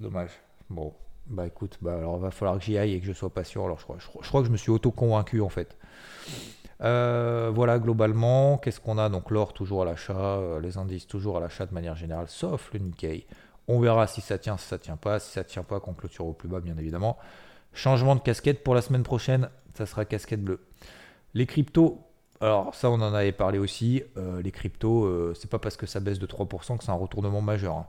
Dommage. Bon, bah écoute, bah alors va falloir que j'y aille et que je sois patient. Alors je crois, je, crois que je me suis auto-convaincu en fait. Euh, voilà, globalement, qu'est-ce qu'on a? Donc l'or toujours à l'achat, euh, les indices toujours à l'achat de manière générale, sauf le Nikkei. On verra si ça tient, si ça tient pas. Si ça tient pas, qu'on clôture au plus bas, bien évidemment. Changement de casquette pour la semaine prochaine, ça sera casquette bleue. Les cryptos, alors ça on en avait parlé aussi. Euh, les cryptos, c'est pas parce que ça baisse de 3% que c'est un retournement majeur. Hein.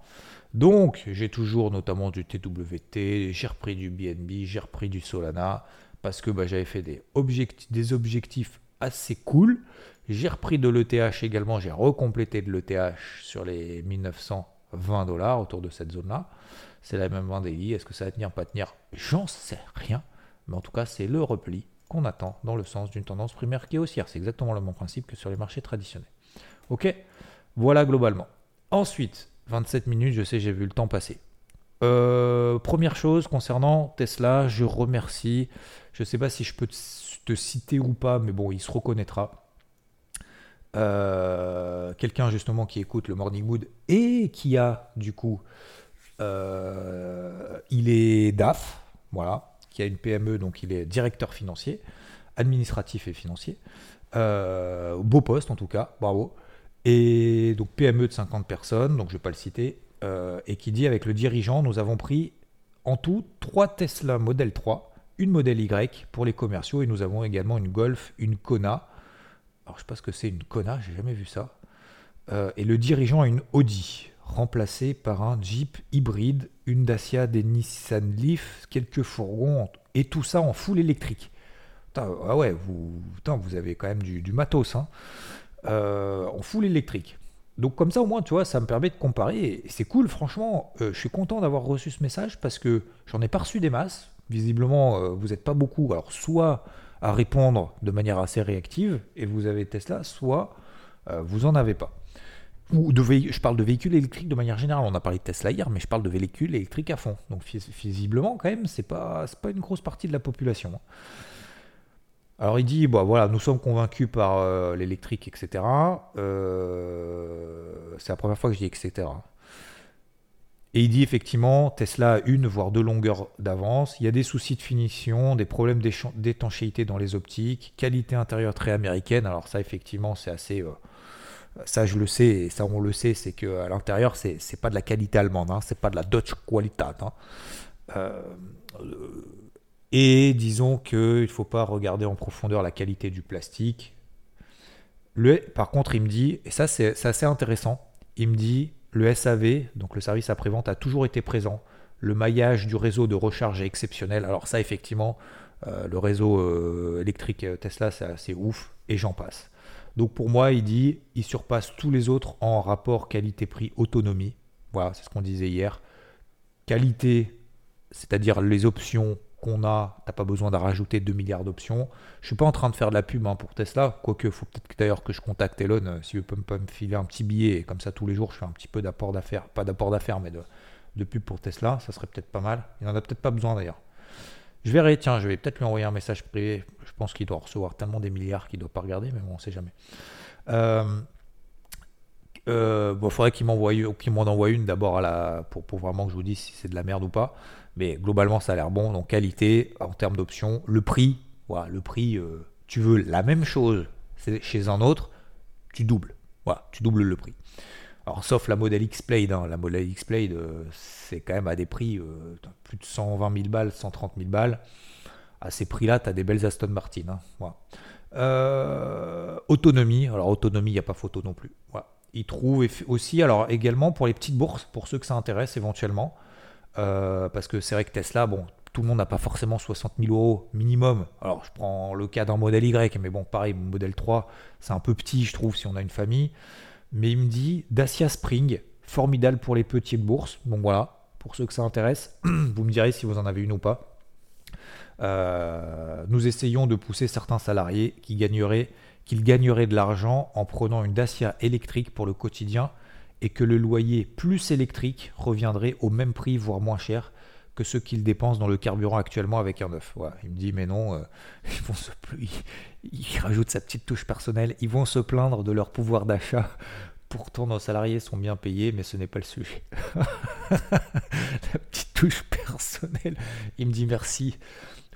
Donc, j'ai toujours notamment du TWT, j'ai repris du BNB, j'ai repris du Solana, parce que bah, j'avais fait des, des objectifs assez cool. J'ai repris de l'ETH également, j'ai recomplété de l'ETH sur les 1920 dollars autour de cette zone-là. C'est la même vendée. Est-ce que ça va tenir, pas tenir? J'en sais rien. Mais en tout cas, c'est le repli qu'on attend dans le sens d'une tendance primaire qui est haussière. C'est exactement le même principe que sur les marchés traditionnels. Ok? Voilà globalement. Ensuite, 27 minutes, je sais, j'ai vu le temps passer. Euh, première chose concernant Tesla, je remercie. Je ne sais pas si je peux te citer ou pas, mais bon, il se reconnaîtra. Euh, quelqu'un justement qui écoute le Morning Mood et qui a du coup, euh, il est DAF, voilà, qui a une PME, donc il est directeur financier, administratif et financier. beau poste en tout cas, bravo et donc PME de 50 personnes, donc je ne vais pas le citer, euh, et qui dit avec le dirigeant, nous avons pris en tout 3 Tesla Model 3, une Model Y pour les commerciaux, et nous avons également une Golf, une Kona. Alors je sais que c'est une Kona, j'ai jamais vu ça. Euh, et le dirigeant a une Audi, remplacée par un Jeep hybride, une Dacia, des Nissan Leaf, quelques fourgons, et tout ça en full électrique. ah ouais, vous, avez quand même du, matos. Hein euh, en full électrique. Donc comme ça au moins, tu vois, ça me permet de comparer. C'est cool, franchement, euh, je suis content d'avoir reçu ce message parce que j'en ai pas reçu des masses. Visiblement, vous n'êtes pas beaucoup. Alors soit à répondre de manière assez réactive et vous avez Tesla, soit euh, vous en avez pas. Ou de je parle de véhicules électriques de manière générale. On a parlé de Tesla hier, mais je parle de véhicules électriques à fond. Donc visiblement, quand même, c'est pas, pas une grosse partie de la population. Hein. Alors il dit, bon, voilà, nous sommes convaincus par euh, l'électrique, etc. Euh, c'est la première fois que je dis etc. Et il dit effectivement, Tesla a une, voire deux longueurs d'avance. Il y a des soucis de finition, des problèmes d'étanchéité dans les optiques, qualité intérieure très américaine. Alors ça, effectivement, c'est assez... Euh, ça, je le sais, et ça, on le sait, c'est qu'à l'intérieur, c'est, c'est pas de la qualité allemande, hein, c'est pas de la Dutch Qualität. Hein. Et disons qu'il ne faut pas regarder en profondeur la qualité du plastique. Le, par contre, il me dit, et ça c'est assez intéressant, il me dit le SAV, donc le service après-vente, a toujours été présent. Le maillage du réseau de recharge est exceptionnel. Alors ça, effectivement, euh, le réseau euh, électrique euh, Tesla, c'est ouf, et j'en passe. Donc pour moi, il dit, il surpasse tous les autres en rapport qualité-prix autonomie. Voilà, c'est ce qu'on disait hier. Qualité, c'est-à-dire les options qu'on a, t'as pas besoin de rajouter 2 milliards d'options. Je suis pas en train de faire de la pub hein, pour Tesla, quoique faut peut-être d'ailleurs que je contacte Elon euh, s'il veut pas me filer un petit billet, et comme ça tous les jours je fais un petit peu d'apport d'affaires, pas d'apport d'affaires mais de, de pub pour Tesla, ça serait peut-être pas mal. Il en a peut-être pas besoin d'ailleurs. Je verrai, tiens, je vais peut-être lui envoyer un message privé. Je pense qu'il doit recevoir tellement des milliards qu'il doit pas regarder, mais bon, on sait jamais. Euh, euh, bon, il faudrait qu'il m'envoie qu'il m'en envoie une d'abord pour vraiment que je vous dise si c'est de la merde ou pas. Mais globalement, ça a l'air bon. Donc qualité, en termes d'options, le prix, voilà, le prix, euh, tu veux la même chose chez un autre, tu doubles. Voilà, tu doubles le prix. Alors, sauf la modèle X-Play. Hein. La modèle X-Play, euh, c'est quand même à des prix euh, plus de 120 000 balles, 130 000 balles. À ces prix-là, tu as des belles Aston Martin. Hein. autonomie. Alors, autonomie, il n'y a pas photo non plus. Voilà. Il trouve aussi, alors également pour les petites bourses, pour ceux que ça intéresse éventuellement, euh, parce que c'est vrai que Tesla, bon, tout le monde n'a pas forcément 60 000 euros minimum. Alors, je prends le cas d'un modèle Y, mais bon, pareil, mon modèle 3, c'est un peu petit, je trouve, si on a une famille. Mais il me dit Dacia Spring, formidable pour les petites bourses. Donc voilà, pour ceux que ça intéresse, [CLEARS THROAT] vous me direz si vous en avez une ou pas. Euh, nous essayons de pousser certains salariés qui gagneraient, qu'ils gagneraient de l'argent en prenant une Dacia électrique pour le quotidien et que le loyer plus électrique reviendrait au même prix, voire moins cher que ce qu'ils dépensent dans le carburant actuellement avec un neuf. Il me dit mais non, euh, [LAUGHS] ils vont se il, rajoute sa petite touche personnelle, ils vont se plaindre de leur pouvoir d'achat. Pourtant nos salariés sont bien payés, mais ce n'est pas le sujet. [LAUGHS] la petite touche personnelle. Il me dit merci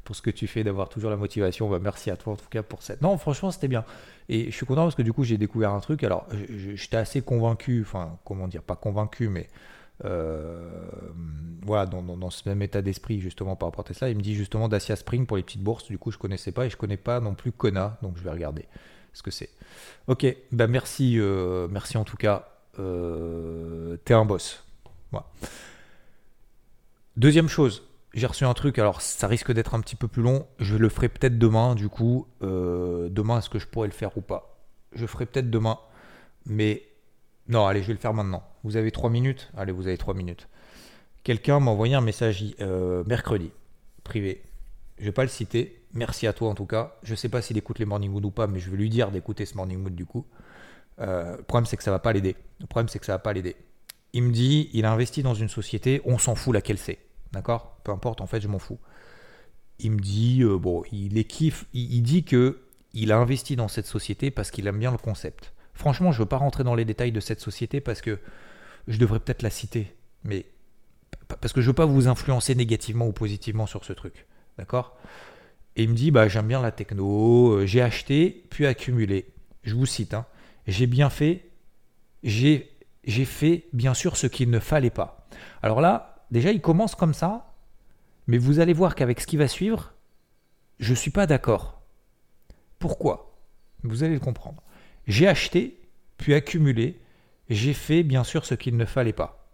pour ce que tu fais, d'avoir toujours la motivation. Bah, merci à toi en tout cas pour cette. Non, franchement, c'était bien. Et je suis content parce que du coup, j'ai découvert un truc. Alors, j'étais assez convaincu, enfin, comment dire, pas convaincu, mais euh, voilà, dans, ce même état d'esprit justement par rapport à Tesla. Il me dit justement Dacia Spring pour les petites bourses. Du coup, je connaissais pas et je connais pas non plus Kona, donc je vais regarder ce que c'est. Ok, bah merci, euh, merci en tout cas. Euh, T'es un boss. Deuxième chose, j'ai reçu un truc, alors ça risque d'être un petit peu plus long. Je le ferai peut-être demain, du coup. Euh, demain, est-ce que je pourrais le faire ou pas? Je ferai peut-être demain. Mais non, allez, je vais le faire maintenant. Vous avez trois minutes? Allez, vous avez trois minutes. Quelqu'un m'a envoyé un message euh, mercredi, privé. Je vais pas le citer. Merci à toi en tout cas. Je sais pas s'il écoute les Morning Mood ou pas, mais je vais lui dire d'écouter ce Morning Mood du coup. Euh, le problème, c'est que ça va pas l'aider. Le problème, c'est que ça va pas l'aider. Il me dit, il a investi dans une société, on s'en fout laquelle c'est. D'accord? Peu importe, en fait, je m'en fous. Il me dit, euh, bon, il est kiff, il, dit que il a investi dans cette société parce qu'il aime bien le concept. Franchement, je ne veux pas rentrer dans les détails de cette société parce que je devrais peut-être la citer, mais parce que je ne veux pas vous influencer négativement ou positivement sur ce truc. D'accord? Et il me dit, bah, j'aime bien la techno, euh, j'ai acheté, puis accumulé. Je vous cite, hein, j'ai bien fait, j'ai fait bien sûr ce qu'il ne fallait pas. Alors là, Déjà, il commence comme ça, mais vous allez voir qu'avec ce qui va suivre, je ne suis pas d'accord. Pourquoi? Vous allez le comprendre. J'ai acheté, puis accumulé, j'ai fait bien sûr ce qu'il ne fallait pas.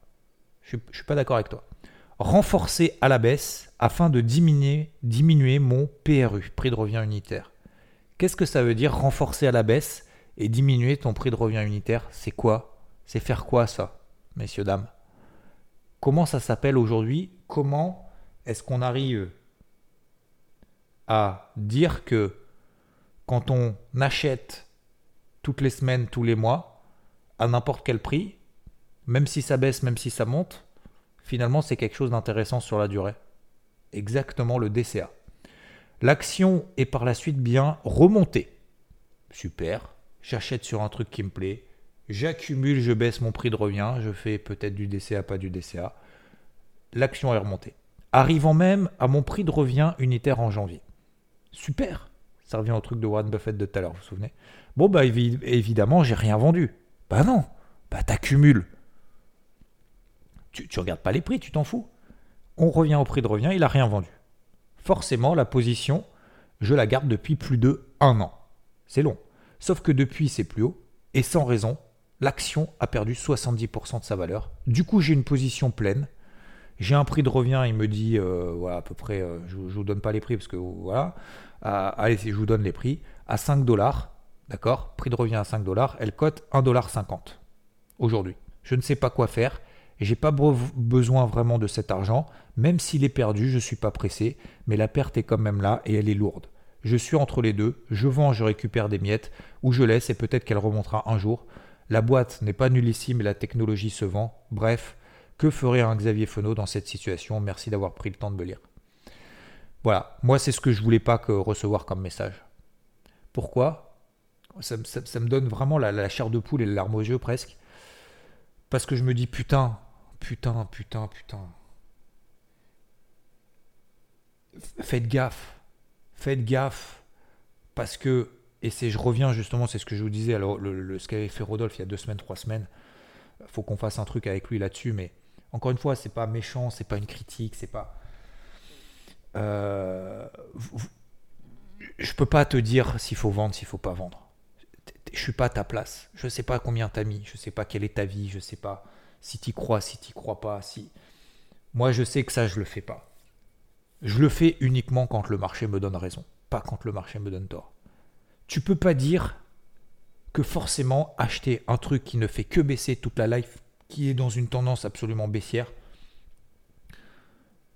Je ne suis pas d'accord avec toi. Renforcer à la baisse afin de diminuer, diminuer mon PRU, prix de revient unitaire. Qu'est-ce que ça veut dire renforcer à la baisse et diminuer ton prix de revient unitaire? C'est quoi? C'est faire quoi ça, messieurs, dames? Comment ça s'appelle aujourd'hui? Comment est-ce qu'on arrive à dire que quand on achète toutes les semaines, tous les mois, à n'importe quel prix, même si ça baisse, même si ça monte, finalement c'est quelque chose d'intéressant sur la durée. Exactement le DCA. L'action est par la suite bien remontée. Super, j'achète sur un truc qui me plaît, j'accumule, je baisse mon prix de revient, je fais peut-être du DCA, pas du DCA. L'action est remontée. Arrivant même à mon prix de revient unitaire en janvier. Super Ça revient au truc de Warren Buffett de tout à l'heure, vous vous souvenez? Bon, bah évidemment, j'ai rien vendu. Bah non Bah t'accumules. Tu, tu regardes pas les prix, tu t'en fous. On revient au prix de revient, il a rien vendu. Forcément, la position, je la garde depuis plus de un an. C'est long. Sauf que depuis, c'est plus haut. Et sans raison, l'action a perdu 70% de sa valeur. Du coup, j'ai une position pleine. J'ai un prix de revient, il me dit, euh, à peu près, euh, je ne vous donne pas les prix parce que voilà, allez, je vous donne les prix, à 5 dollars, d'accord Prix de revient à 5 dollars, elle cote 1,50$ aujourd'hui. Je ne sais pas quoi faire, J'ai pas besoin vraiment de cet argent, même s'il est perdu, je ne suis pas pressé, mais la perte est quand même là et elle est lourde. Je suis entre les deux, je vends, je récupère des miettes, ou je laisse et peut-être qu'elle remontera un jour. La boîte n'est pas nullissime et la technologie se vend. Bref, que ferait un Xavier Fenot dans cette situation? Merci d'avoir pris le temps de me lire. Voilà, moi c'est ce que je voulais pas que recevoir comme message. Pourquoi? Ça, me donne vraiment la, chair de poule et le larme aux yeux presque. Parce que je me dis putain, putain, putain, putain. Faites gaffe. Faites gaffe. Parce que, et c'est, je reviens justement, c'est ce que je vous disais, alors le, ce qu'avait fait Rodolphe il y a deux semaines, trois semaines. Faut qu'on fasse un truc avec lui là-dessus, mais encore une fois, c'est pas méchant, c'est pas une critique, c'est pas. Euh, je peux pas te dire s'il faut vendre, s'il faut pas vendre. Je suis pas à ta place. Je sais pas combien t'as mis, je sais pas quelle est ta vie, je sais pas si tu crois, si tu crois pas, si. Moi, je sais que ça, je le fais pas. Je le fais uniquement quand le marché me donne raison, pas quand le marché me donne tort. Tu peux pas dire que forcément acheter un truc qui ne fait que baisser toute la life, qui est dans une tendance absolument baissière,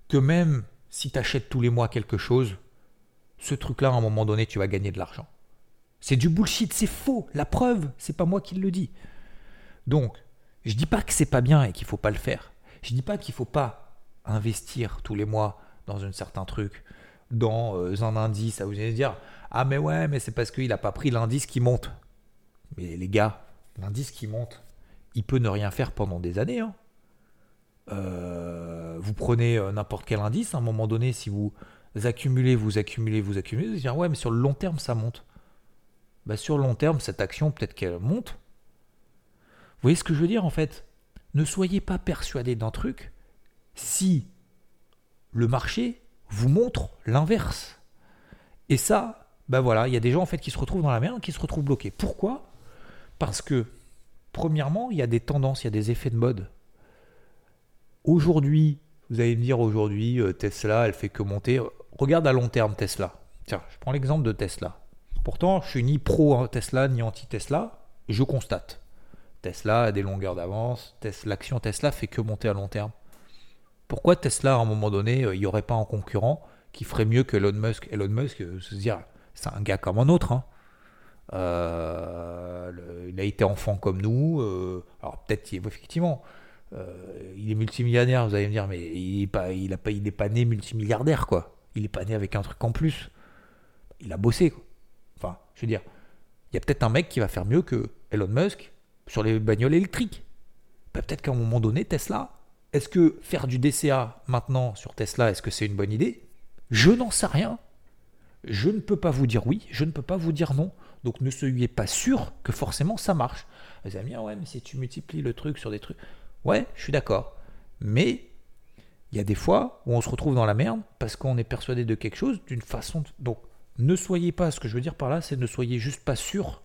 que même si tu achètes tous les mois quelque chose, ce truc-là, à un moment donné, tu vas gagner de l'argent. C'est du bullshit, c'est faux. La preuve, c'est pas moi qui le dis. Donc, je dis pas que c'est pas bien et qu'il faut pas le faire. Je dis pas qu'il faut pas investir tous les mois dans un certain truc, dans euh, un indice. Vous allez dire ah mais ouais, mais c'est parce qu'il a pas pris l'indice qui monte. Mais les gars, l'indice qui monte, il peut ne rien faire pendant des années. Hein. Euh, vous prenez euh, n'importe quel indice, à un moment donné, si vous accumulez, vous accumulez, vous accumulez, vous dire ouais, mais sur le long terme, ça monte. Bah, sur le long terme, cette action, peut-être qu'elle monte, vous voyez ce que je veux dire en fait? Ne soyez pas persuadé d'un truc si le marché vous montre l'inverse. Et ça, ben voilà, il y a des gens en fait qui se retrouvent dans la merde, qui se retrouvent bloqués. Pourquoi? Parce que premièrement, il y a des tendances, il y a des effets de mode. Aujourd'hui, vous allez me dire aujourd'hui, euh, Tesla, elle fait que monter. Regarde à long terme Tesla. Tiens, je prends l'exemple de Tesla. Pourtant, je suis ni pro Tesla ni anti Tesla. Je constate. Tesla a des longueurs d'avance, l'action Tesla fait que monter à long terme. Pourquoi Tesla, à un moment donné, euh, il n'y aurait pas un concurrent qui ferait mieux que Elon Musk? Elon Musk, euh, se dire, c'est un gars comme un autre. Hein. Euh, il a été enfant comme nous. alors peut-être, effectivement, il est multimillionnaire. Vous allez me dire, mais il n'est pas, il a pas, né multimilliardaire, quoi. Il n'est pas né avec un truc en plus. Il a bossé. Enfin, je veux dire, il y a peut-être un mec qui va faire mieux que Elon Musk sur les bagnoles électriques. Bah, peut-être qu'à un moment donné, Tesla, est-ce que faire du DCA maintenant sur Tesla, est-ce que c'est une bonne idée? Je n'en sais rien. Je ne peux pas vous dire oui, je ne peux pas vous dire non. Donc ne soyez pas sûr que forcément ça marche. Vous allez ouais, mais si tu multiplies le truc sur des trucs. Ouais, je suis d'accord. Mais il y a des fois où on se retrouve dans la merde parce qu'on est persuadé de quelque chose d'une façon. Donc ne soyez pas, ce que je veux dire par là, c'est ne soyez juste pas sûr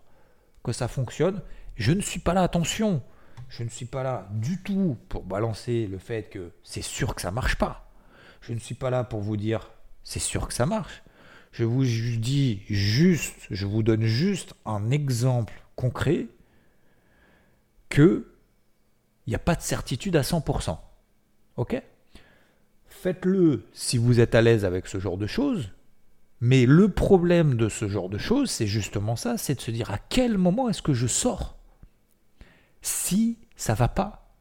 que ça fonctionne je ne suis pas là, attention, je ne suis pas là du tout pour balancer le fait que c'est sûr que ça marche pas. Je ne suis pas là pour vous dire c'est sûr que ça marche. Je vous dis juste, je vous donne juste un exemple concret que il n'y a pas de certitude à 100%. Ok? Faites-le si vous êtes à l'aise avec ce genre de choses. Mais le problème de ce genre de choses, c'est justement ça, c'est de se dire à quel moment est-ce que je sors? Si ça va pas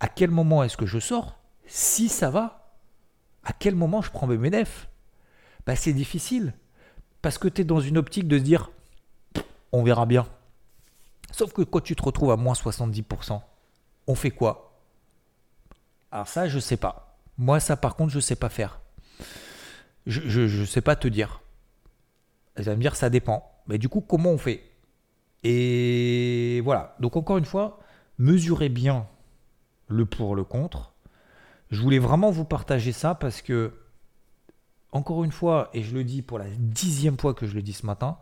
À quel moment est-ce que je sors? Si ça va À quel moment je prends mes ménefs bah, C'est difficile. Parce que tu es dans une optique de se dire on verra bien. Sauf que quand tu te retrouves à moins 70%, on fait quoi? Alors ça, je sais pas. Moi, ça, par contre, je sais pas faire. Je ne sais pas te dire. Elle va me dire, ça dépend. Mais du coup, comment on fait? Et voilà. Donc encore une fois, mesurez bien le pour, le contre. Je voulais vraiment vous partager ça parce que, encore une fois, et je le dis pour la dixième fois que je le dis ce matin,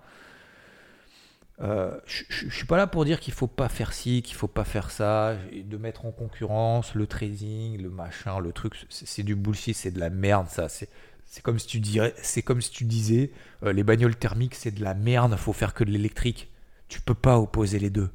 euh, je ne suis pas là pour dire qu'il faut pas faire ci, qu'il faut pas faire ça, de mettre en concurrence le trading, le machin, le truc, c'est du bullshit, c'est de la merde ça. C'est comme si tu dirais, c'est comme si tu disais, euh, les bagnoles thermiques c'est de la merde, faut faire que de l'électrique. Tu peux pas opposer les deux.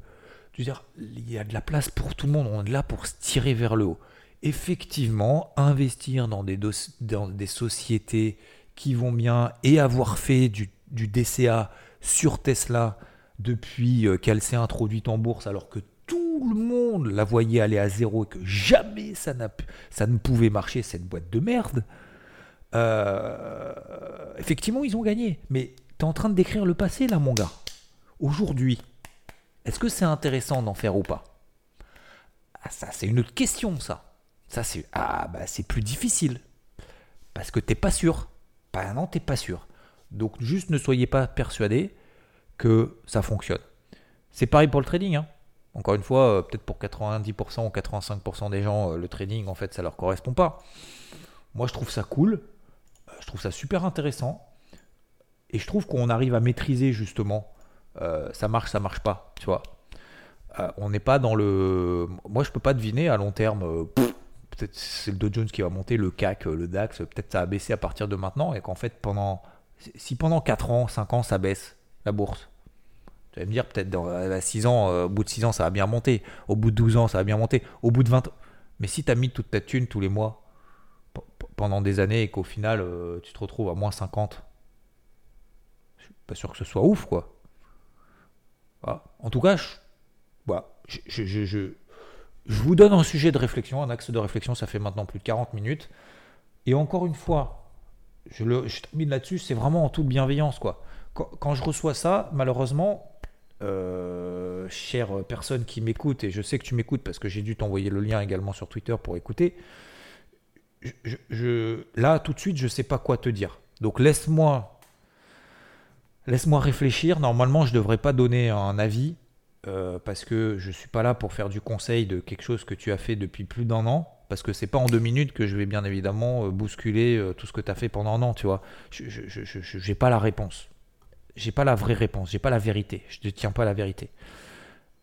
dire, il y a de la place pour tout le monde, on est là pour se tirer vers le haut. Effectivement, investir dans des, sociétés qui vont bien et avoir fait du, du DCA sur Tesla depuis euh, qu'elle s'est introduite en bourse alors que tout le monde la voyait aller à zéro et que jamais ça, ça ne pouvait marcher, cette boîte de merde, euh, effectivement, ils ont gagné. Mais tu es en train de décrire le passé, là, mon gars. Aujourd'hui, est-ce que c'est intéressant d'en faire ou pas? Ah, Ça, c'est une autre question, ça. Ça, c'est ah, bah, plus difficile. Parce que t'es pas sûr. Bah non, t'es pas sûr. Donc, juste ne soyez pas persuadé que ça fonctionne. C'est pareil pour le trading. Hein. Encore une fois, euh, peut-être pour 90% ou 85% des gens, euh, le trading, en fait, ça leur correspond pas. Moi, je trouve ça cool. Euh, je trouve ça super intéressant. Et je trouve qu'on arrive à maîtriser justement. ça marche, ça marche pas, tu vois. on n'est pas dans le. Moi, je peux pas deviner à long terme. Peut-être c'est le Dow Jones qui va monter, le CAC, le DAX. Peut-être ça a baissé à partir de maintenant et qu'en fait, pendant. Si pendant 4 ans, 5 ans, ça baisse, la bourse, tu vas me dire, peut-être dans 6 ans, euh, au bout de 6 ans, ça va bien monter. Au bout de 12 ans, ça va bien monter. Au bout de 20 ans. Mais si tu as mis toute ta thune tous les mois pendant des années et qu'au final, euh, tu te retrouves à moins 50, je suis pas sûr que ce soit ouf, quoi. En tout cas, je, vous donne un sujet de réflexion, un axe de réflexion. Ça fait maintenant plus de 40 minutes. Et encore une fois, je, le, je termine là-dessus, c'est vraiment en toute bienveillance, quoi. quand je reçois ça, malheureusement, euh, chère personne qui m'écoute, et je sais que tu m'écoutes parce que j'ai dû t'envoyer le lien également sur Twitter pour écouter, je, là tout de suite je sais pas quoi te dire. Donc laisse-moi laisse-moi réfléchir. Normalement je devrais pas donner un avis euh, parce que je suis pas là pour faire du conseil de quelque chose que tu as fait depuis plus d'un an. Parce que c'est pas en deux minutes que je vais bien évidemment euh, bousculer tout ce que tu as fait pendant un an, tu vois. Je n'ai pas la réponse j'ai pas la vraie réponse, j'ai pas la vérité, je ne tiens pas la vérité.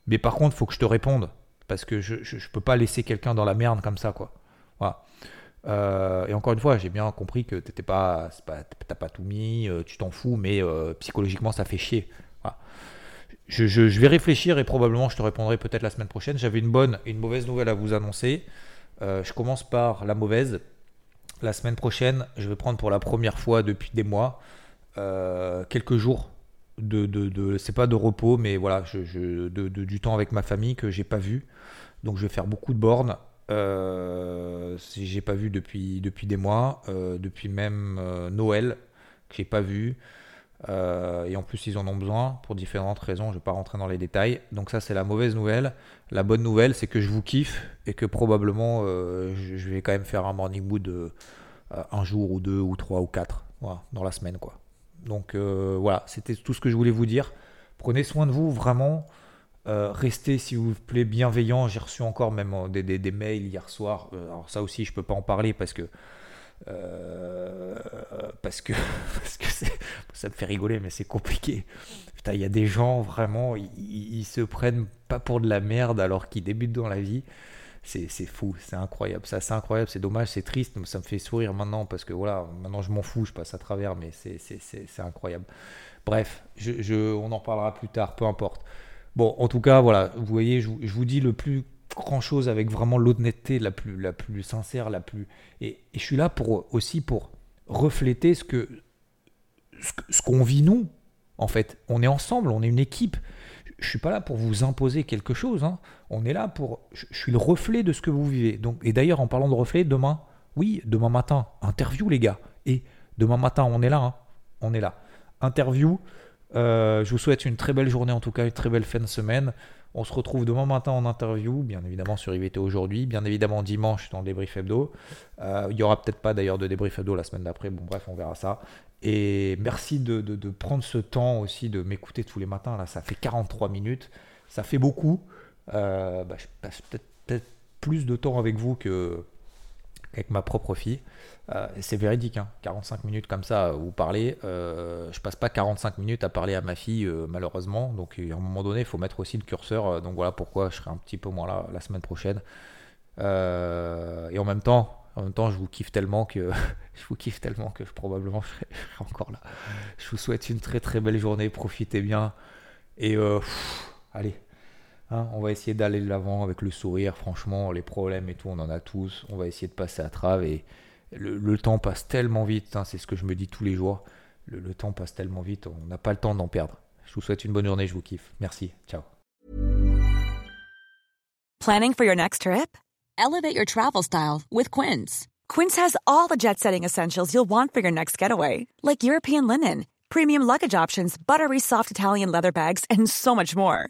Mais par contre, il faut que je te réponde parce que je, ne peux pas laisser quelqu'un dans la merde comme ça, quoi. Euh, et encore une fois, j'ai bien compris que tu pas, pas pas tout mis, euh, tu t'en fous, mais euh, psychologiquement, ça fait chier. Je, vais réfléchir et probablement je te répondrai peut-être la semaine prochaine. J'avais une bonne et une mauvaise nouvelle à vous annoncer. je commence par la mauvaise. La semaine prochaine, je vais prendre pour la première fois depuis des mois euh, quelques jours de, de, c'est pas de repos, mais voilà, de, du temps avec ma famille que j'ai pas vu. Donc je vais faire beaucoup de bornes. Euh, j'ai pas vu depuis, depuis des mois, euh, depuis même euh, Noël que j'ai pas vu. Et en plus, ils en ont besoin pour différentes raisons. Je vais pas rentrer dans les détails. Donc ça, c'est la mauvaise nouvelle. La bonne nouvelle, c'est que je vous kiffe et que probablement, je, vais quand même faire un morning mood un jour ou deux ou trois ou quatre, dans la semaine. Donc euh, voilà, c'était tout ce que je voulais vous dire. Prenez soin de vous, vraiment. Euh, restez, s'il vous plaît, bienveillant. J'ai reçu encore même euh, des, mails hier soir. alors ça aussi, je peux pas en parler parce que parce que [LAUGHS] parce que ça me fait rigoler, mais c'est compliqué. Il y a des gens vraiment, ils, se prennent pas pour de la merde alors qu'ils débutent dans la vie c'est fou, c'est incroyable. Ça, c'est incroyable, c'est dommage, c'est triste, mais ça me fait sourire maintenant parce que voilà, maintenant je m'en fous, je passe à travers, mais c'est incroyable. Bref, on en parlera plus tard, peu importe. Bon, en tout cas, voilà, vous voyez, je, vous dis le plus grand chose avec vraiment l'honnêteté la plus, la plus sincère, la plus. Et, je suis là pour aussi pour refléter ce que ce qu'on vit nous. En fait, on est ensemble, on est une équipe je suis pas là pour vous imposer quelque chose. Hein. On est là pour. Je, suis le reflet de ce que vous vivez. Donc, et d'ailleurs, en parlant de reflet, demain, oui, demain matin, interview, les gars. Et demain matin, on est là. Hein. On est là. Interview. Euh, je vous souhaite une très belle journée, en tout cas, une très belle fin de semaine. On se retrouve demain matin en interview, bien évidemment sur IVT aujourd'hui, bien évidemment dimanche dans le débrief hebdo. Euh, il n'y aura peut-être pas d'ailleurs de débrief hebdo la semaine d'après, bon bref, on verra ça. Et merci de, prendre ce temps aussi de m'écouter tous les matins. Là, ça fait 43 minutes. Ça fait beaucoup. Euh, bah, je passe peut-être plus de temps avec vous que qu'avec ma propre fille. Euh, c'est véridique, 45 hein. minutes comme ça, vous parlez. Euh, je passe pas 45 minutes à parler à ma fille, euh, malheureusement. Donc, à un moment donné, il faut mettre aussi le curseur. donc, voilà pourquoi je serai un petit peu moins là la semaine prochaine. et en même temps, en même temps, je vous kiffe tellement que [LAUGHS] je vous kiffe tellement que je, probablement je serai, encore là. Je vous souhaite une très très belle journée, profitez bien et euh, allez, Hein, on va essayer d'aller de l'avant avec le sourire. Franchement, les problèmes et tout, on en a tous. On va essayer de passer à travers. Et le, temps passe tellement vite. Hein, c'est ce que je me dis tous les jours. Le, temps passe tellement vite. On n'a pas le temps d'en perdre. Je vous souhaite une bonne journée. Je vous kiffe. Merci. Ciao. Planning for your next trip? Elevate your travel style with Quince. Quince has all the jet-setting essentials you'll want for your next getaway, like European linen, premium luggage options, buttery soft Italian leather bags, and so much more